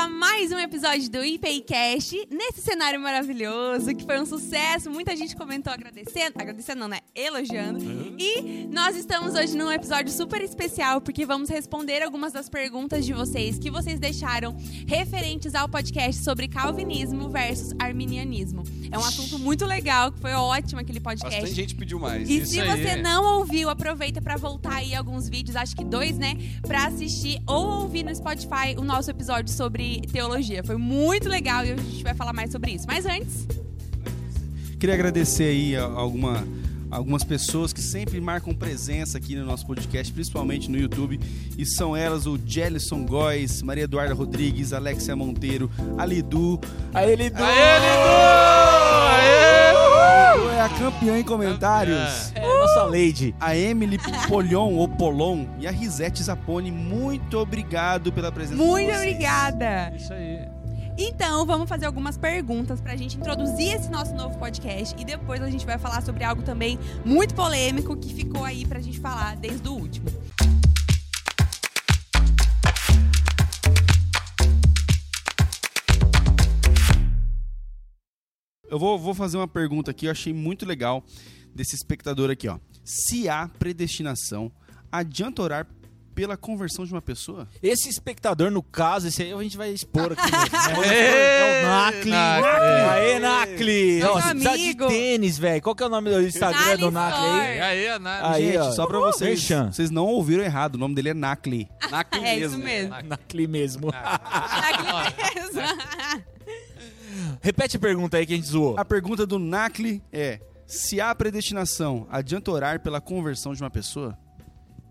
a mais um episódio do IPCast, nesse cenário maravilhoso, que foi um sucesso. Muita gente comentou agradecendo, agradecendo não, né? Elogiando. E nós estamos hoje num episódio super especial, porque vamos responder algumas das perguntas de vocês que vocês deixaram referentes ao podcast sobre calvinismo versus arminianismo. É um assunto muito legal, que foi ótimo aquele podcast. Bastante gente pediu mais. E Isso se aí. você não ouviu, aproveita pra voltar aí alguns vídeos, acho que dois, né, Pra assistir ou ouvir no Spotify o nosso episódio sobre teologia. Foi muito legal e a gente vai falar mais sobre isso. Mas antes, Queria agradecer aí alguma, algumas pessoas que sempre marcam presença aqui no nosso podcast, principalmente no YouTube. E são elas o Jellison Góes, Maria Eduarda Rodrigues, Alexia Monteiro, a Lidu. Aê, Lidu! Aê! Lidu é a campeã em comentários. É, nossa lady. A Emily Polion ou Polon e a Risete Zapone, muito obrigado pela presença de muito vocês. obrigada! Isso aí. Então, vamos fazer algumas perguntas pra gente introduzir esse nosso novo podcast e depois a gente vai falar sobre algo também muito polêmico que ficou aí pra gente falar desde o último. Eu vou, vou fazer uma pergunta aqui, eu achei muito legal desse espectador aqui, ó. Se há predestinação, adianta orar pela conversão de uma pessoa? Esse espectador, no caso, esse aí a gente vai expor aqui mesmo. né? É o Nacli. Nacli. Aê, Nacli. Você precisa de tênis, velho. Qual que é o nome do Instagram do Nacli Nacli aí? Aí, Ana? Aí, Gente, ó. só pra vocês, Merchan. vocês não ouviram errado, o nome dele é Nakli. Nacli É isso mesmo. mesmo. Nacli mesmo. Aqui mesmo. Repete a pergunta aí que a gente zoou. A pergunta do Nakli é: se há predestinação, adianta orar pela conversão de uma pessoa?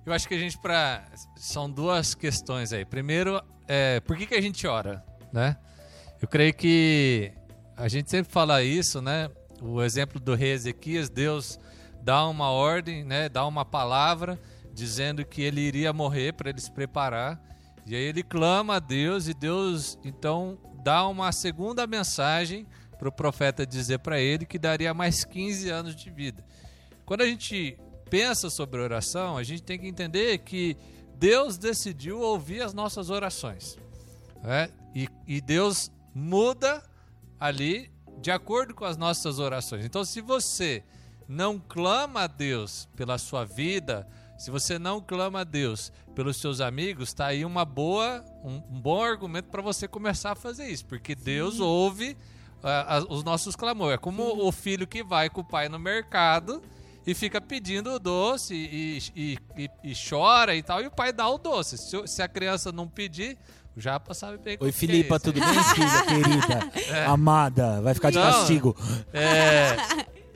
Eu acho que a gente para são duas questões aí. Primeiro, é, por que, que a gente ora, né? Eu creio que a gente sempre fala isso, né? O exemplo do rei Ezequias, Deus dá uma ordem, né? Dá uma palavra dizendo que ele iria morrer para ele se preparar. E aí ele clama a Deus e Deus então dá uma segunda mensagem para o profeta dizer para ele que daria mais 15 anos de vida. Quando a gente pensa sobre oração, a gente tem que entender que Deus decidiu ouvir as nossas orações. né? E, e Deus muda ali de acordo com as nossas orações. Então, se você não clama a Deus pela sua vida, se você não clama a Deus pelos seus amigos, está aí uma boa, um, um bom argumento para você começar a fazer isso, porque Deus ouve ah, as- os nossos clamores. É como o filho que vai com o pai no mercado e fica pedindo o doce e, e- e- e chora e tal, e o pai dá o doce. Se, se a criança não pedir, o Japa sabe bem Oi, é Filipa, isso. tudo bem, filha querida? Amada, vai ficar de Não. castigo. É,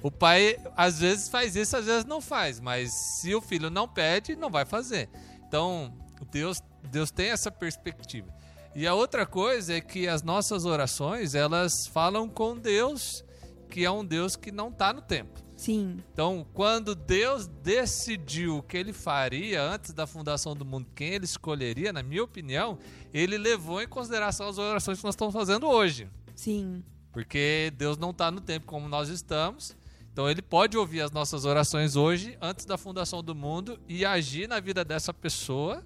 o pai às vezes faz isso, às vezes não faz, mas se o filho não pede, não vai fazer. Então, Deus, Deus tem essa perspectiva. E a outra coisa é que as nossas orações, elas falam com Deus, que é um Deus que não está no tempo. Sim. Então, quando Deus decidiu o que ele faria antes da fundação do mundo, quem ele escolheria, na minha opinião, ele levou em consideração as orações que nós estamos fazendo hoje. Sim. Porque Deus não está no tempo como nós estamos. Então ele pode ouvir as nossas orações hoje, antes da fundação do mundo, e agir na vida dessa pessoa,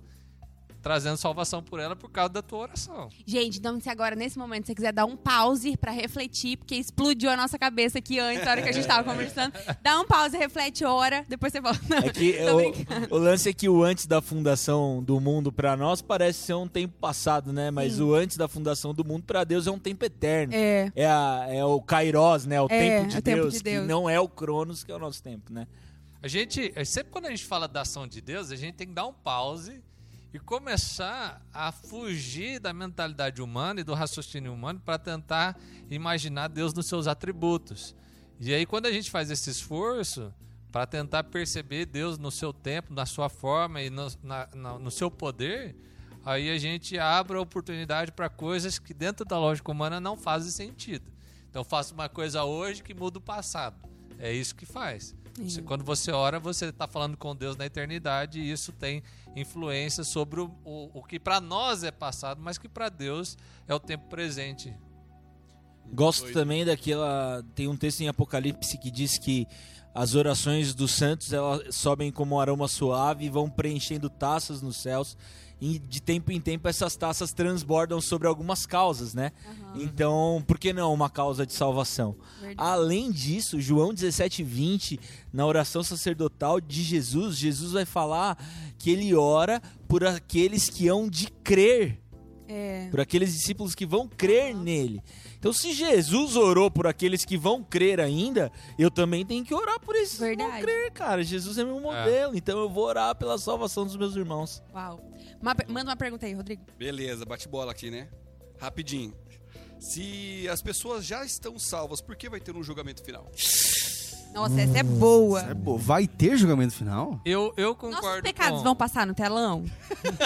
trazendo salvação por ela por causa da tua oração. Gente, então se agora, nesse momento, você quiser dar um pause pra refletir, porque explodiu a nossa cabeça aqui antes, na hora que a gente tava conversando, dá um pause, reflete, ora, depois você volta. É que o, o lance é que o antes da fundação do mundo pra nós parece ser um tempo passado, né? Mas Sim. o antes da fundação do mundo pra Deus é um tempo eterno. É. É, a- é o Kairos, né? O É, tempo de o tempo Deus, de que Deus. não é o Cronos, que é o nosso tempo, né? A gente, sempre quando a gente fala da ação de Deus, a gente tem que dar um pause e começar a fugir da mentalidade humana e do raciocínio humano para tentar imaginar Deus nos seus atributos. E aí, quando a gente faz esse esforço para tentar perceber Deus no seu tempo, na sua forma e no, na- na- no seu poder, aí a gente abre a oportunidade para coisas que dentro da lógica humana não fazem sentido. Então, faço uma coisa hoje que muda o passado. É isso que faz. Você- quando você ora, você está falando com Deus na eternidade e isso tem influência sobre o, o, o que para nós é passado, mas que para Deus é o tempo presente. Gosto Doido. também daquela. Tem um texto em Apocalipse que diz que as orações dos santos elas sobem como um aroma suave e vão preenchendo taças nos céus. E de tempo em tempo essas taças transbordam sobre algumas causas, né? Então, por que não uma causa de salvação? Verdade. Além disso, João 17:20, na oração sacerdotal de Jesus, Jesus vai falar que ele ora por aqueles que hão de crer É. por aqueles discípulos que vão crer nele. Então, se Jesus orou por aqueles que vão crer ainda, eu também tenho que orar por esses que Verdade. vão crer, cara. Jesus é meu modelo, então eu vou orar pela salvação dos meus irmãos. Uau. Uma manda uma pergunta aí, Rodrigo. Beleza, bate bola aqui, né? Rapidinho. Se as pessoas já estão salvas, por que vai ter um julgamento final? Nossa, essa é boa. É boa. Vai ter julgamento final? Eu, eu Nossos concordo pecados com... vão passar no telão?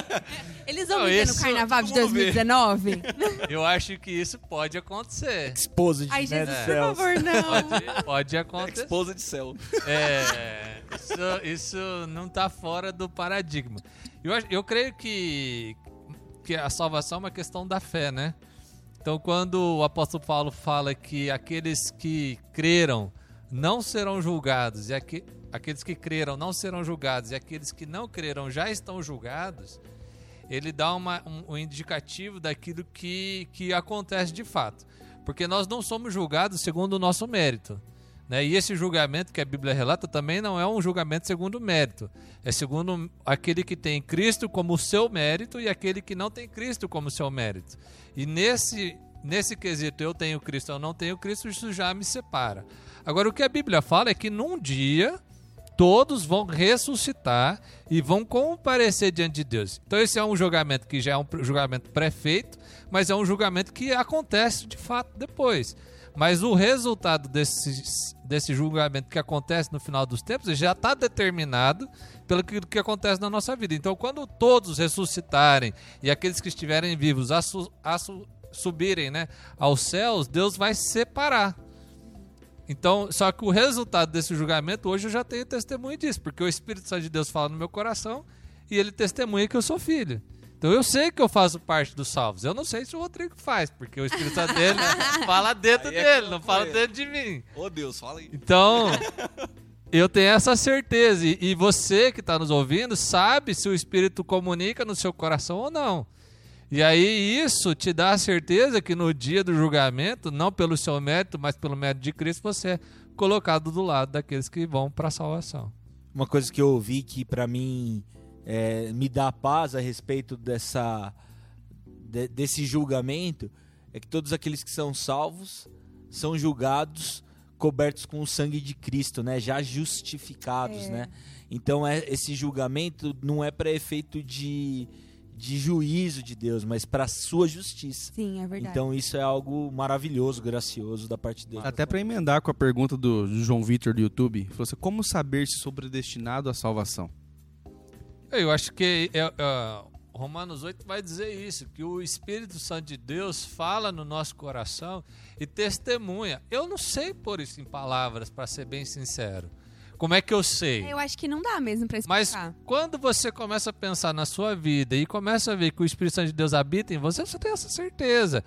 Eles vão Não, viver no carnaval de vamos ver. 2019? Eu acho que isso pode acontecer. Exposed, Ai, né, Jesus, dos por favor, não. Pode, pode acontecer. Esposa de céu. É, isso, isso não está fora do paradigma. Eu, eu creio que, que a salvação é uma questão da fé, né? Então, quando o apóstolo Paulo fala que aqueles que creram não serão julgados, e aque- aqueles que creram não serão julgados, e aqueles que não creram já estão julgados, ele dá uma- um, um indicativo daquilo que, que acontece de fato. Porque nós não somos julgados segundo o nosso mérito. Né? E esse julgamento que a Bíblia relata também não é um julgamento segundo mérito. É segundo aquele que tem Cristo como seu mérito e aquele que não tem Cristo como seu mérito. E nesse, nesse quesito, eu tenho Cristo ou não tenho Cristo, isso já me separa. Agora, o que a Bíblia fala é que num dia todos vão ressuscitar e vão comparecer diante de Deus. Então esse é um julgamento que já é um julgamento pré-feito, mas é um julgamento que acontece de fato depois. Mas o resultado desse, desse julgamento que acontece no final dos tempos já está determinado pelo que, que acontece na nossa vida. Então, quando todos ressuscitarem e aqueles que estiverem vivos a, su- a su- subirem né, aos céus, Deus vai separar. Então, só que o resultado desse julgamento, hoje eu já tenho testemunho disso, porque o Espírito Santo de Deus fala no meu coração e ele testemunha que eu sou filho. Então eu sei que eu faço parte dos salvos. Eu não sei se o Rodrigo faz, porque o Espírito Santo dele fala dentro é dele, não fala dentro de mim. Ô Deus, fala aí. Então, eu tenho essa certeza. E você que está nos ouvindo sabe se o Espírito comunica no seu coração ou não. E aí isso te dá a certeza que no dia do julgamento, não pelo seu mérito, mas pelo mérito de Cristo, você é colocado do lado daqueles que vão para a salvação. Uma coisa que eu ouvi que pra mim é, me dá paz a respeito dessa de- desse julgamento é que todos aqueles que são salvos são julgados cobertos com o sangue de Cristo, né? Já justificados, É. né? Então é, esse julgamento não é para efeito de, de juízo de Deus, mas para sua justiça. Sim, é verdade. Então isso é algo maravilhoso, gracioso da parte de Deus. Até pra emendar com a pergunta do João Vitor do YouTube, falou assim: como saber se sou predestinado à salvação? Eu acho que é, é, Romanos 8 vai dizer isso, que o Espírito Santo de Deus fala no nosso coração e testemunha. Eu não sei pôr isso em palavras, para ser bem sincero. Como é que eu sei? eu acho que não dá mesmo pra Mas explicar. quando você começa a pensar na sua vida e começa a ver que o Espírito Santo de Deus habita em você, você tem essa certeza.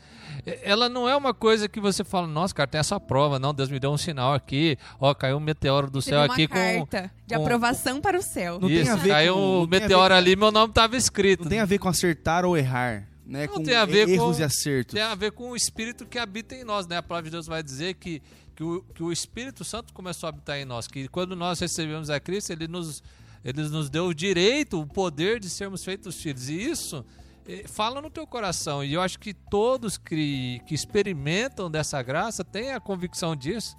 Ela não é uma coisa que você fala, nossa, cara, tem essa prova. Não, Deus me deu um sinal aqui. Ó, caiu um meteoro do céu aqui com. carta de com- aprovação para o céu. Não tem Isso, a ver caiu com- um tem meteoro com- ali, meu nome estava escrito. Não tem a ver com acertar ou errar, né? Não com tem a ver erros com- e acertos. Tem a ver com o Espírito que habita em nós, né? A palavra de Deus vai dizer que, que, o, que o Espírito Santo começou a habitar em nós, que quando nós recebemos a Cristo, ele nos, ele nos deu o direito, o poder de sermos feitos filhos. E isso eh, fala no teu coração. E eu acho que todos que, que experimentam dessa graça têm a convicção disso.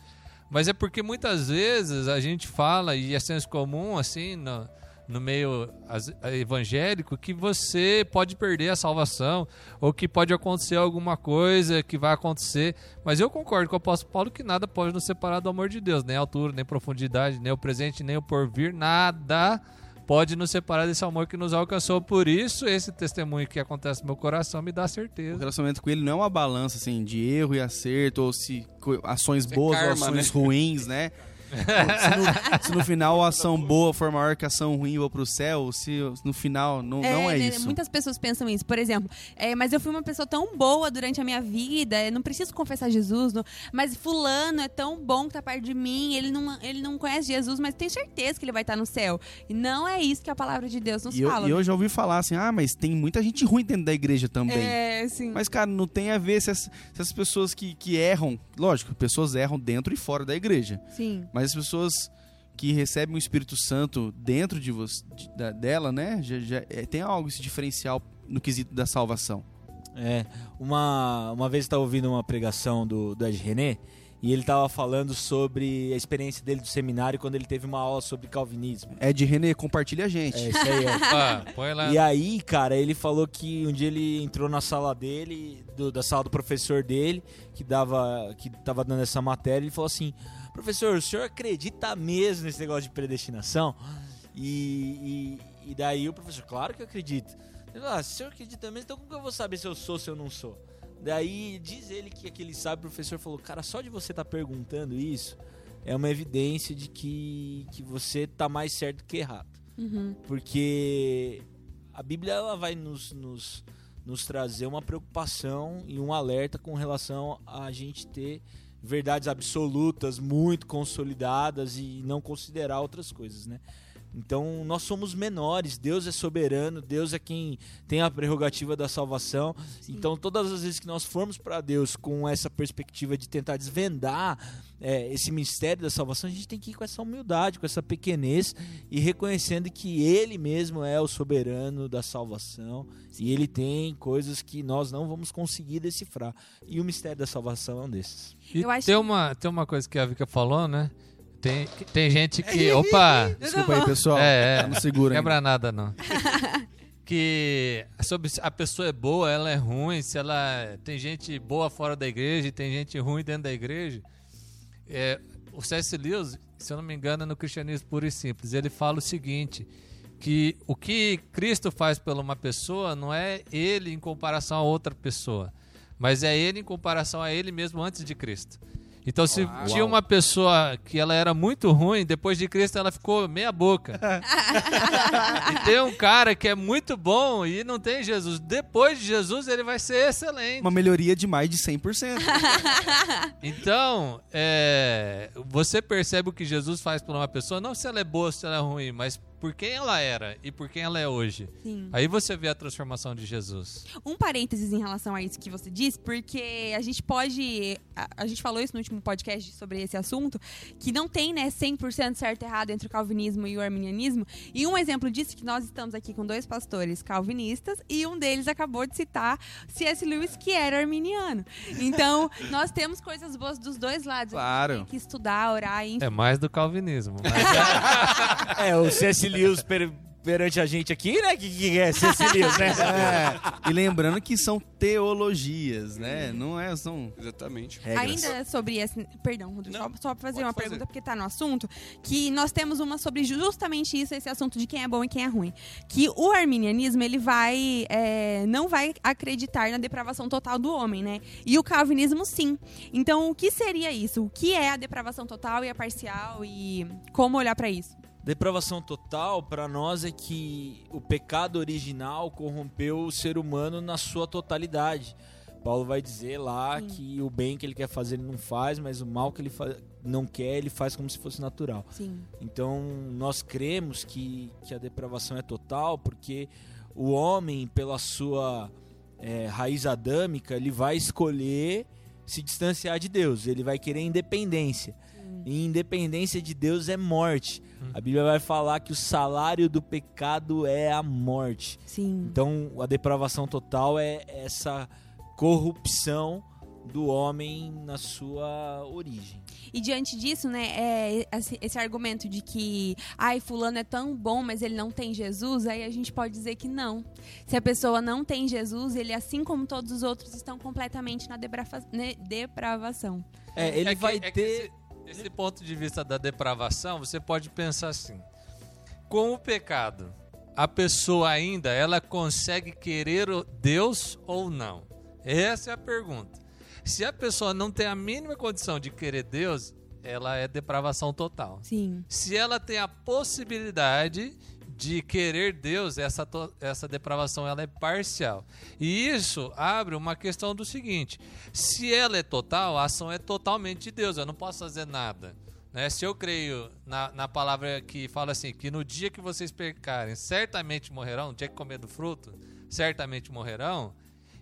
Mas é porque muitas vezes a gente fala, e é senso comum, assim, no, no meio as- evangélico, que você pode perder a salvação, ou que pode acontecer alguma coisa que vai acontecer. Mas eu concordo com o apóstolo Paulo que nada pode nos separar do amor de Deus, nem altura, nem profundidade, nem o presente, nem o porvir, nada pode nos separar desse amor que nos alcançou. Por isso, esse testemunho que acontece no meu coração me dá O certeza. relacionamento com ele não é uma balança assim de erro e acerto, ou se ações é boas ou karma, ações né? ruins, né? se, no, se no final a ação boa for maior que a ação ruim, eu vou pro céu, se no final não é, não é né, isso. Muitas pessoas pensam isso. Por exemplo, é, mas eu fui uma pessoa tão boa durante a minha vida, eu não preciso confessar Jesus, não, mas fulano é tão bom que tá perto de mim, ele não, ele não conhece Jesus, mas tenho certeza que ele vai estar no céu. E não é isso que a palavra de Deus nos E eu, fala. e eu já ouvi falar assim, ah, mas tem muita gente ruim dentro da igreja também. É, sim. Mas, cara, não tem a ver se as, se as pessoas que, que erram. Lógico, pessoas erram dentro e fora da igreja. Sim. Mas as pessoas que recebem o Espírito Santo dentro de você, de- da- dela, né? Já, já- é, tem algo esse diferencial no quesito da salvação. É, uma, uma vez eu estava ouvindo uma pregação do, do Ed René e ele estava falando sobre a experiência dele do seminário quando ele teve uma aula sobre calvinismo. Ed René, compartilha a gente. É, isso aí é. Opa, põe lá. E aí, cara, ele falou que um dia ele entrou na sala dele, do- da sala do professor dele, que dava, que tava dando essa matéria, ele falou assim: "Professor, o senhor acredita mesmo nesse negócio de predestinação?" E, e, e daí o professor, claro que eu acredito. Ele falou, ah, se o senhor acredita mesmo, então como que eu vou saber se eu sou ou se eu não sou? Daí diz ele que aquele sabe, o professor falou, cara, só de você estar perguntando isso é uma evidência de que, que você tá mais certo que errado Uhum. porque a Bíblia ela vai nos, nos, nos trazer uma preocupação e um alerta com relação a gente ter verdades absolutas muito consolidadas e não considerar outras coisas, né? Então nós somos menores, Deus é soberano, Deus é quem tem a prerrogativa da salvação. Então todas as vezes que nós formos para Deus com essa perspectiva de tentar desvendar é, esse mistério da salvação, a gente tem que ir com essa humildade, com essa pequenez e reconhecendo que Ele mesmo é o soberano da salvação e Ele tem coisas que nós não vamos conseguir decifrar. E o mistério da salvação é um desses. E Eu acho tem, que- uma, tem uma coisa que a Vika falou, né? Tem, tem gente que. Opa! Desculpa aí, pessoal. É, é. Não segura ainda. Quebra nada, não. que sobre a pessoa é boa, ela é ruim, se ela. Tem gente boa fora da igreja e tem gente ruim dentro da igreja. É, o C.S. Lewis, se eu não me engano, é no Cristianismo Puro e Simples, ele fala o seguinte: que o que Cristo faz por uma pessoa não é ele em comparação a outra pessoa, mas é ele em comparação a ele mesmo antes de Cristo. Então, se tinha uma pessoa que ela era muito ruim, depois de Cristo ela ficou meia boca. e tem um cara que é muito bom e não tem Jesus. Depois de Jesus, ele vai ser excelente. Uma melhoria de mais de 100%. Então, é, você percebe o que Jesus faz por uma pessoa, não se ela é boa ou se ela é ruim, mas por quem ela era e por quem ela é hoje. Sim. Aí você vê a transformação de Jesus. Um parênteses em relação a isso que você disse, porque a gente pode. A, a gente falou isso no último podcast sobre esse assunto, que não tem, né, 100% certo e errado entre o calvinismo e o arminianismo. E um exemplo disso é que nós estamos aqui com dois pastores calvinistas e um deles acabou de citar C.S. Lewis, que era arminiano. Então, nós temos coisas boas dos dois lados. A gente Claro. tem que estudar, orar e. É mais do calvinismo. mas- É, o C.S. Lewis per- perante a gente aqui, né? Que, que é C.S. Lewis, né? É, e lembrando que são teologias, né? Não é, são Exatamente. Regras. Ainda sobre esse. Perdão, Rodrigo, Não, só, só pra fazer uma fazer. pergunta, porque tá no assunto. Que nós temos uma sobre justamente isso, esse assunto de quem é bom e quem é ruim. Que o arminianismo, ele vai. é, não vai acreditar na depravação total do homem, né? E o calvinismo, sim. Então, o que seria isso? O que é a depravação total e a parcial? E como olhar pra isso? Depravação total para nós é que o pecado original corrompeu o ser humano na sua totalidade. Paulo vai dizer lá Sim. que o bem que ele quer fazer ele não faz, mas o mal que ele não quer ele faz como se fosse natural. Sim. Então nós cremos que, que a depravação é total porque o homem, pela sua é, raiz adâmica, ele vai escolher se distanciar de Deus, ele vai querer independência. E independência de Deus é morte. A Bíblia vai falar que o salário do pecado é a morte. Sim. Então a depravação total é essa corrupção do homem na sua origem. E diante disso, né, é esse, esse argumento de que, ai, fulano é tão bom, mas ele não tem Jesus, aí a gente pode dizer que não. Se a pessoa não tem Jesus, ele, assim como todos os outros, estão completamente na ne- depravação. É, ele É que- vai é que ter. esse, esse ponto de vista da depravação, você pode pensar assim: com o pecado, a pessoa ainda ela consegue querer o Deus ou não? Essa é a pergunta. Se a pessoa não tem a mínima condição de querer Deus, ela é depravação total. Sim. Se ela tem a possibilidade de querer Deus, essa, essa depravação ela é parcial. E isso abre uma questão do seguinte: se ela é total, a ação é totalmente de Deus, eu não posso fazer nada. Né? Se eu creio na, na palavra que fala assim, que no dia que vocês pecarem, certamente morrerão, no dia que comer do fruto, certamente morrerão.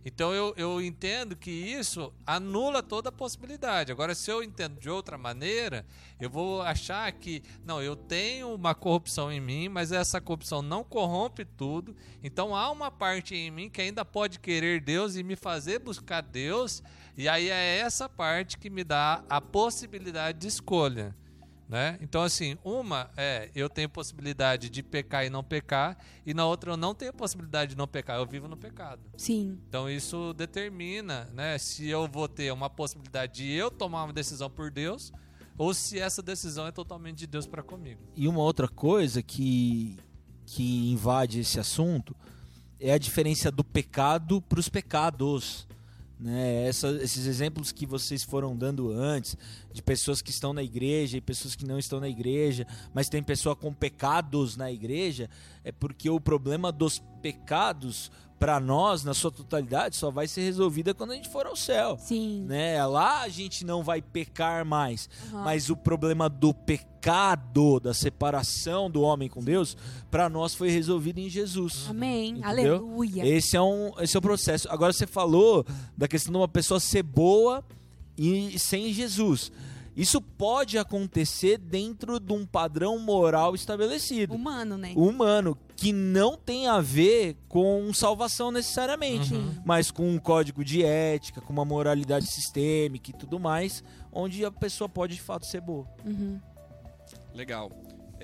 Então eu, eu entendo que isso anula toda a possibilidade. Agora, se eu entendo de outra maneira, eu vou achar que, não, eu tenho uma corrupção em mim, mas essa corrupção não corrompe tudo. Então há uma parte em mim que ainda pode querer Deus e me fazer buscar Deus. E aí é essa parte que me dá a possibilidade de escolha. Né? Então, assim, uma é eu tenho possibilidade de pecar e não pecar, e na outra eu não tenho possibilidade de não pecar, eu vivo no pecado. Sim. Então isso determina, né, se eu vou ter uma possibilidade de eu tomar uma decisão por Deus ou se essa decisão é totalmente de Deus para comigo. E uma outra coisa que, que invade esse assunto é a diferença do pecado para os pecados. Né? Essa- esses exemplos que vocês foram dando antes, de pessoas que estão na igreja e pessoas que não estão na igreja, mas tem pessoa com pecados na igreja, é porque o problema dos pecados, para nós, na sua totalidade, só vai ser resolvida quando a gente for ao céu Sim. né? Lá a gente não vai pecar mais, Aham. mas o problema do pecado, da separação do homem com Deus, para nós foi resolvido em Jesus. Amém. Entendeu? Aleluia. Esse é um, esse é o processo. Agora você falou da questão de uma pessoa ser boa e sem Jesus. Isso pode acontecer dentro de um padrão moral estabelecido Humano, né? humano que não tem a ver com salvação necessariamente, Uhum. mas com um código de ética, com uma moralidade sistêmica e tudo mais, onde a pessoa pode de fato ser boa. Uhum. Legal.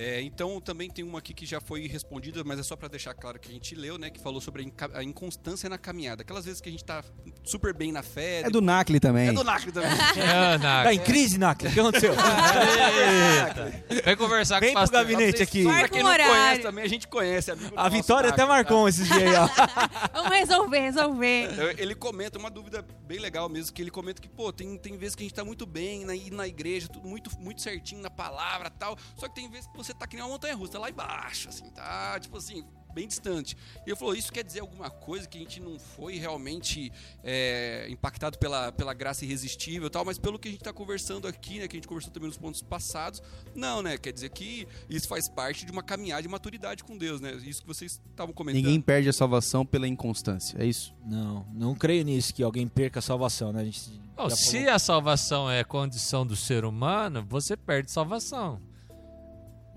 É, então também tem uma aqui que já foi respondida, mas é só pra deixar claro que a gente leu, né? Que falou sobre a, inca- a inconstância na caminhada. Aquelas vezes que a gente tá super bem na fé. É do Nacli também. É do NAC também. Ana, Tá em crise, Nak? O que aconteceu? Eita. Vem conversar Vem com o pro pastor. gabinete aqui. Pra quem não conhece também, a gente conhece. Amigo A Vitória Nac, até tá? marcou esses dias aí, ó. Vamos resolver, resolver. Ele comenta uma dúvida bem legal mesmo, que ele comenta que, pô, tem, tem vezes que a gente tá muito bem na, na igreja, tudo muito, muito certinho na palavra tal, só que tem vezes que você tá que nem uma montanha russa, tá lá embaixo, assim, tá, tipo assim, bem distante. E ele falou, isso quer dizer alguma coisa que a gente não foi realmente é, impactado pela, pela graça irresistível e tal, mas pelo que a gente tá conversando aqui, né, que a gente conversou também nos pontos passados, não, né, quer dizer que isso faz parte de uma caminhada de maturidade com Deus, né, isso que vocês estavam comentando. Ninguém perde a salvação pela inconstância, é isso? Não, não creio nisso, que alguém perca a salvação, né? A gente já se a salvação é condição do ser humano, você perde salvação.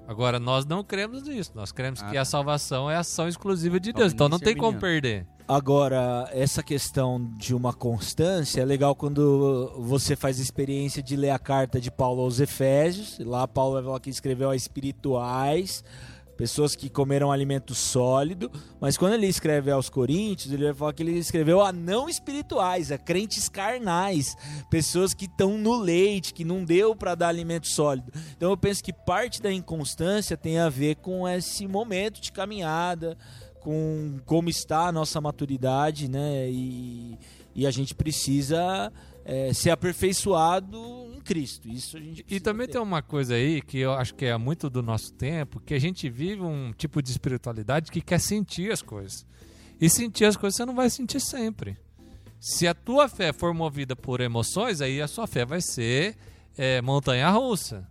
Agora, nós não cremos nisso. Nós cremos Ah, que tá. a salvação é ação exclusiva de Deus. Então não tem como perder. Agora, essa questão de uma constância é legal quando você faz a experiência de ler a carta de Paulo aos Efésios. Lá Paulo vai falar que escreveu a espirituais, pessoas que comeram alimento sólido. Mas quando ele escreve aos Coríntios, ele vai falar que ele escreveu a não espirituais, a crentes carnais, pessoas que estão no leite, que não deu para dar alimento sólido. Então eu penso que parte da inconstância tem a ver com esse momento de caminhada, com como está a nossa maturidade, né? E, e a gente precisa é, ser aperfeiçoado em Cristo. Isso a gente E também ter. tem uma coisa aí que eu acho que é muito do nosso tempo, que a gente vive um tipo de espiritualidade que quer sentir as coisas. E sentir as coisas você não vai sentir sempre. Se a tua fé for movida por emoções, aí a sua fé vai ser é, montanha russa.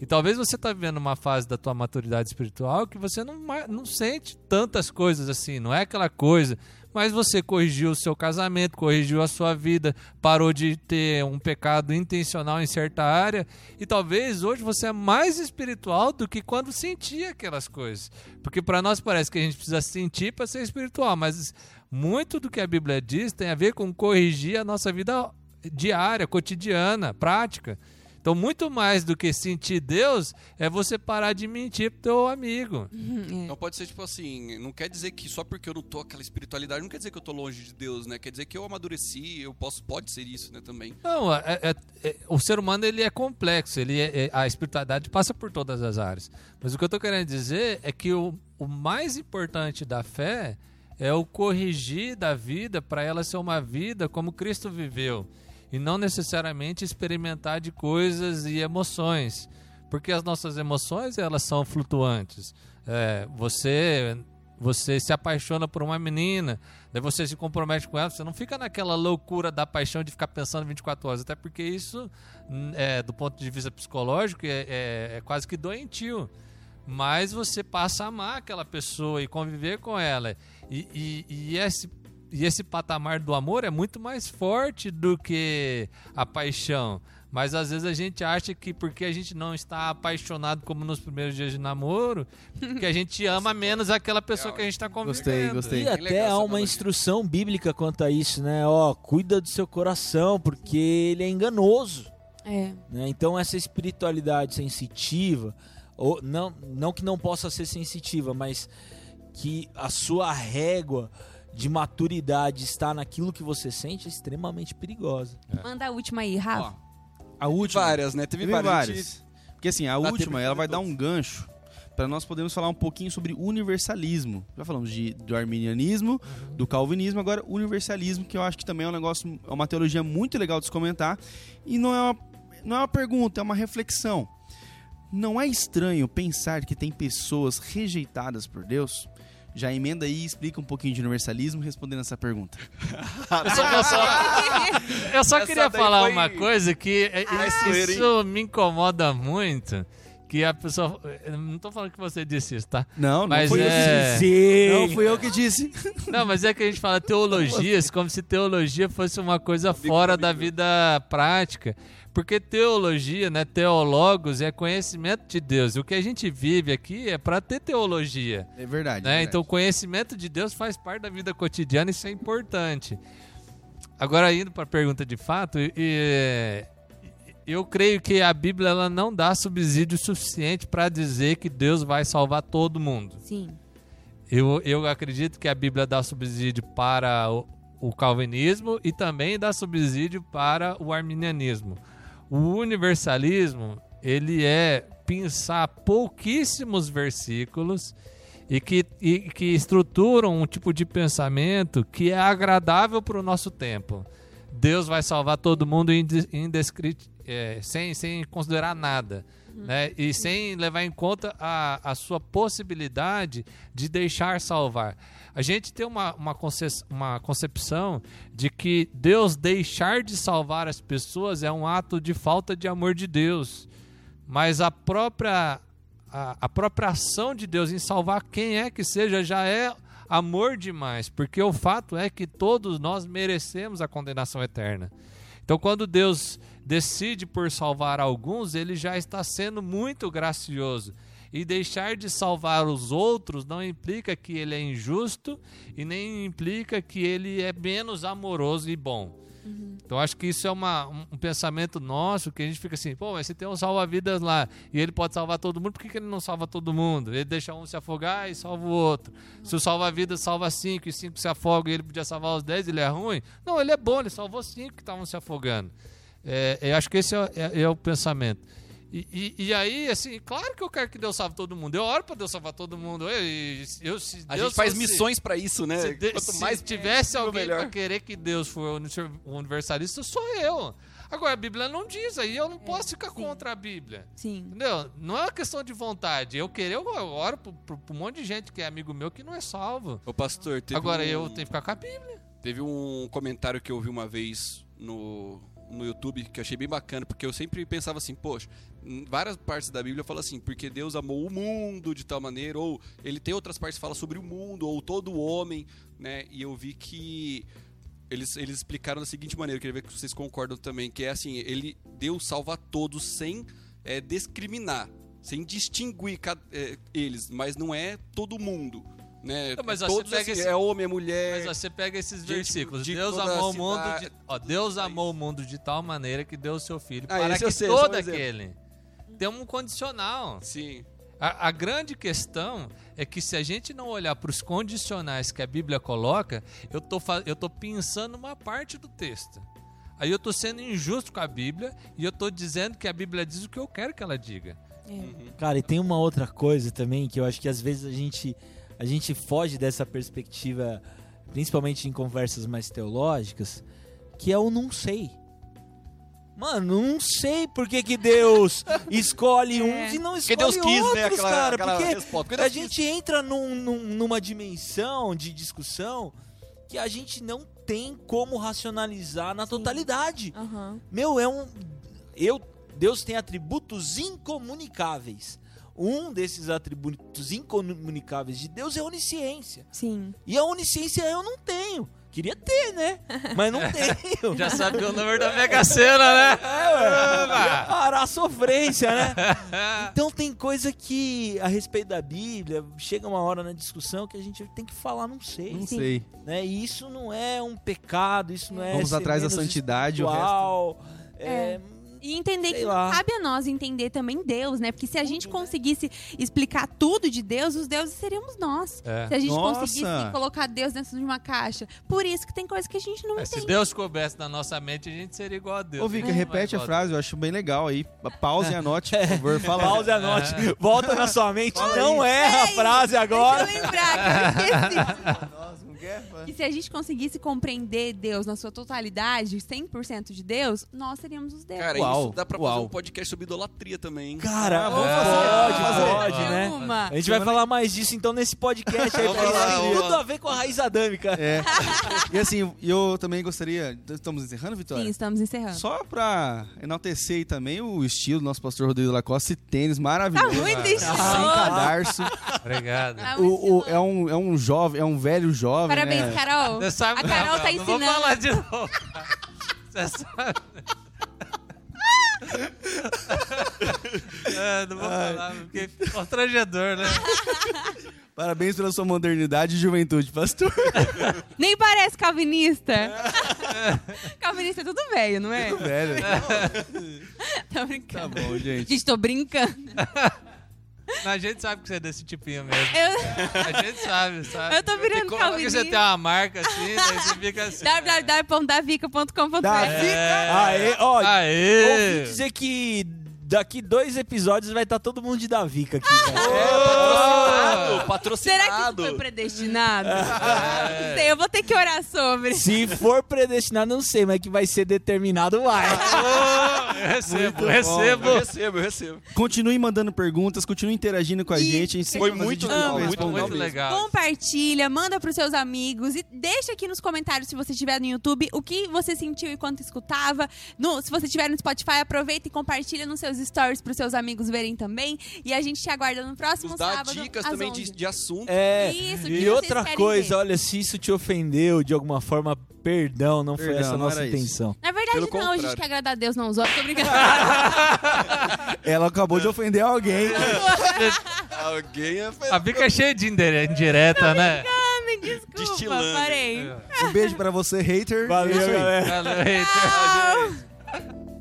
E talvez você está vivendo uma fase da tua maturidade espiritual que você não, não sente tantas coisas assim, não é aquela coisa. Mas você corrigiu o seu casamento, corrigiu a sua vida, parou de ter um pecado intencional em certa área. E talvez hoje você é mais espiritual do que quando sentia aquelas coisas. Porque para nós parece que a gente precisa sentir para ser espiritual, mas muito do que a Bíblia diz tem a ver com corrigir a nossa vida diária, cotidiana, prática. Então, muito mais do que sentir Deus é você parar de mentir pro teu amigo. Uhum, Então pode ser tipo assim, não quer dizer que só porque eu não tô aquela espiritualidade, não quer dizer que eu tô longe de Deus, né? Quer dizer que eu amadureci, eu posso, pode ser isso, né, também. Não, é- é- é- o ser humano ele é complexo, ele é- é- a espiritualidade passa por todas as áreas. Mas o que eu estou querendo dizer é que o, o mais importante da fé é o corrigir da vida para ela ser uma vida como Cristo viveu. E não necessariamente experimentar de coisas e emoções, porque as nossas emoções elas são flutuantes. É, você você se apaixona por uma menina, daí você se compromete com ela, você não fica naquela loucura da paixão de ficar pensando 24 horas, até porque isso, hum, é, do ponto de vista psicológico, é, é, é quase que doentio. Mas você passa a amar aquela pessoa e conviver com ela. E, e, e esse e esse patamar do amor é muito mais forte do que a paixão. Mas às vezes a gente acha que porque a gente não está apaixonado como nos primeiros dias de namoro, que a gente ama menos aquela pessoa que a gente está convivendo. Gostei, gostei. E até há uma instrução bíblica quanto a isso, né? Ó, cuida do seu coração, porque ele é enganoso. É. né? Então essa espiritualidade sensitiva, ou não, não que não possa ser sensitiva, mas que a sua régua de maturidade está naquilo que você sente é extremamente perigosa. Manda a última aí, Rafa. Ó, A última. várias, né? Teve, Teve várias. A várias. Porque assim, a Dá última, ela vai dar um gancho para nós podermos falar um pouquinho sobre universalismo. Já falamos de, do arminianismo, do calvinismo, agora universalismo, que eu acho que também é um negócio, é uma teologia muito legal de se comentar. E não é uma, não é uma pergunta, é uma reflexão. Não é estranho pensar que tem pessoas rejeitadas por Deus? Já emenda aí e explica um pouquinho de universalismo respondendo essa pergunta. Eu só, eu só- eu só queria falar foi- uma coisa que é- Mais isso, me incomoda muito. Que a pessoa. eu Não tô falando que você disse isso, tá? Não, não Mas fui eu é- que disse. Não fui eu que disse. Não, mas é que a gente fala teologias como se teologia fosse uma coisa fora da vida prática. Porque teologia, né, teologos, é conhecimento de Deus. E o que a gente vive aqui é para ter teologia. É verdade. é né? verdade. Então, o conhecimento de Deus faz parte da vida cotidiana, isso é importante. Agora, indo para a pergunta de fato, e- e- eu creio que a Bíblia ela não dá subsídio suficiente para dizer que Deus vai salvar todo mundo. Sim. Eu, eu acredito que a Bíblia dá subsídio para o, o calvinismo e também dá subsídio para o arminianismo. O universalismo, ele é pensar pouquíssimos versículos e que, e que estruturam um tipo de pensamento que é agradável para o nosso tempo. Deus vai salvar todo mundo inde- indescri- é, sem, sem considerar nada. Né? E sem levar em conta a, a sua possibilidade de deixar salvar. A gente tem uma, uma, conce- uma concepção de que Deus deixar de salvar as pessoas é um ato de falta de amor de Deus. Mas a própria, a, a própria ação de Deus em salvar quem é que seja já é amor demais, porque o fato é que todos nós merecemos a condenação eterna. Então, quando Deus decide por salvar alguns, ele já está sendo muito gracioso. E deixar de salvar os outros não implica que ele é injusto e nem implica que ele é menos amoroso e bom. Então acho que isso é uma, um, pensamento nosso que a gente fica assim, pô, mas se tem um salva-vidas lá e ele pode salvar todo mundo, por que, que ele não salva todo mundo? Ele deixa um se afogar e salva o outro. Se o salva-vidas salva cinco e cinco se afogam e ele podia salvar os dez, ele é ruim? Não, ele é bom, ele salvou cinco que estavam se afogando. É, eu acho que esse é, é- é o pensamento. E, e- e aí, assim, claro que eu quero que Deus salve todo mundo. Eu oro para Deus salvar todo mundo. Eu, eu, se A Deus gente faz fosse- missões pra isso, né? se, de- Quanto se mais tivesse alguém melhor. para querer que Deus for universalista, sou eu. Agora, a Bíblia não diz, aí eu não posso ficar sim. contra a Bíblia. Sim. Entendeu? Não é uma questão de vontade. Eu querer, eu oro pro, pro, pro um monte de gente que é amigo meu que não é salvo. Ô, pastor, teve Agora, um, eu tenho que ficar com a Bíblia. Teve um comentário que eu vi uma vez no, no YouTube que eu achei bem bacana, porque eu sempre pensava assim, poxa, em várias partes da Bíblia fala assim, porque Deus amou o mundo de tal maneira, ou ele tem outras partes que fala sobre o mundo, ou todo o homem, né? E eu vi que eles, eles explicaram da seguinte maneira, eu queria ver que vocês concordam também, que é assim, ele Deus salva todos sem é, discriminar, sem distinguir é, eles, mas não é todo mundo. Né? Não, mas Todos, você pega assim, esse- é homem, é mulher. Mas ó, você pega esses gente versículos. de Deus amou o mundo de, ó, Deus É amou o mundo de tal maneira que deu o seu filho Ah, para que sei, só um todo aquele. Tem um condicional. Sim. A, a grande questão é que se a gente não olhar para os condicionais que a Bíblia coloca, eu tô, fa- eu tô pensando uma parte do texto. Aí eu tô sendo injusto com a Bíblia e eu tô dizendo que a Bíblia diz o que eu quero que ela diga. É. Cara, e tem uma outra coisa também que eu acho que às vezes a gente, a gente foge dessa perspectiva, principalmente em conversas mais teológicas, que é o não sei. Mano, não sei por que, que Deus escolhe uns e não escolhe Deus quis, outros, né? Aquela, cara. aquela porque resposta. Porque a gente entra num- num- numa dimensão de discussão que a gente não tem como racionalizar na totalidade. Aham. Meu, é um. Eu, Deus tem atributos incomunicáveis. Um desses atributos incomunicáveis de Deus é a onisciência. Sim. E a onisciência eu não tenho. Queria ter, né? Mas não tenho. Já sabe o número da Mega Sena, né? É, ué. Parar a sofrência, né? Então tem coisa que, a respeito da Bíblia, chega uma hora na discussão que a gente tem que falar, não sei. Não sei. Né? E isso não é um pecado, isso não é. Vamos atrás da santidade, o espiritual, É, E entender Sei que lá. cabe a nós entender também Deus, né? Porque se a gente conseguisse explicar tudo de Deus, os deuses seríamos nós. É. Se a gente Nossa. conseguisse colocar Deus dentro de uma caixa. Por isso que tem coisa que a gente não É, se entende. Deus coubesse na nossa mente, a gente seria igual a Deus. Ô, Vika, é repete a frase, eu acho bem legal aí. Pausa e anote, por favor. Fala. Pause e anote. Volta na sua mente. Não erra a frase agora. Deixa eu lembrar que eu esqueci. Nossa, não quer? E se a gente conseguisse compreender Deus na sua totalidade, 100% de Deus, nós seríamos os deuses. Cara, Uau, isso dá pra uau. fazer um podcast sobre idolatria também, hein? Cara, Ah, vamos pode, fazer, vamos fazer. pode, né? Uma. A gente vai falar mais disso então nesse podcast aí. Porque lá, tem tudo a ver com a raiz adâmica. É. E assim, eu também gostaria. Estamos encerrando, Vitória? Sim, estamos encerrando. Só pra enaltecer aí também o estilo do nosso pastor Rodrigo Lacoste, tênis Tá maravilhoso. muito Sem estiloso. cadarço. Obrigado. Tá O, o- é, um, é um jovem, é um velho jovem. Parabéns, né? Carol. Você sabe A Carol tá Não vou ensinando. falar de novo. Você sabe. É, não vou falar, porque é constrangedor, né? Parabéns pela sua modernidade e juventude, pastor. Nem parece calvinista. calvinista é tudo velho, não é? velho. Tô Tá brincando. bom, gente. Gente, tô brincando. A gente sabe que você é desse tipinho mesmo. Eu... A gente sabe, sabe? Eu tô virando como que você tem uma marca assim, daí você fica assim. www.davica.com.br Davi- É. Aê, ó, ouvi Aê! dizer que daqui dois episódios vai estar todo mundo de Davica aqui. Ah, velho. Patrocinado! Patrocinado! Será que isso foi predestinado? Não sei, eu vou ter que orar sobre. Se for predestinado, não sei, mas que vai ser determinado, vai. Eu recebo, Muito recebo. Eu recebo, eu recebo. Continue mandando perguntas, continue interagindo com a E- gente. A gente sempre Foi muito legal, muito. Muito legal. Compartilha, manda pros seus amigos e deixa aqui nos comentários se você estiver no YouTube o que você sentiu enquanto escutava. No- se você estiver no Spotify, aproveita e compartilha nos seus stories pros seus amigos verem também. E a gente te aguarda no próximo Nos dá sábado. dicas também de, 11. de assunto. É, Isso, e outra coisa, ver? olha, se isso te ofendeu de alguma forma, perdão, não foi Perdão, essa a não nossa era isso. intenção. Na verdade, Pelo não, a gente contrário. quer agradar a Deus, não os outros. Ela acabou de ofender alguém. Alguém é A Bica é cheia de indire- indireta, né? Desculpa, Destilando. parei. Um beijo pra você, hater. Valeu, aí. galera. Valeu, hater. Tchau.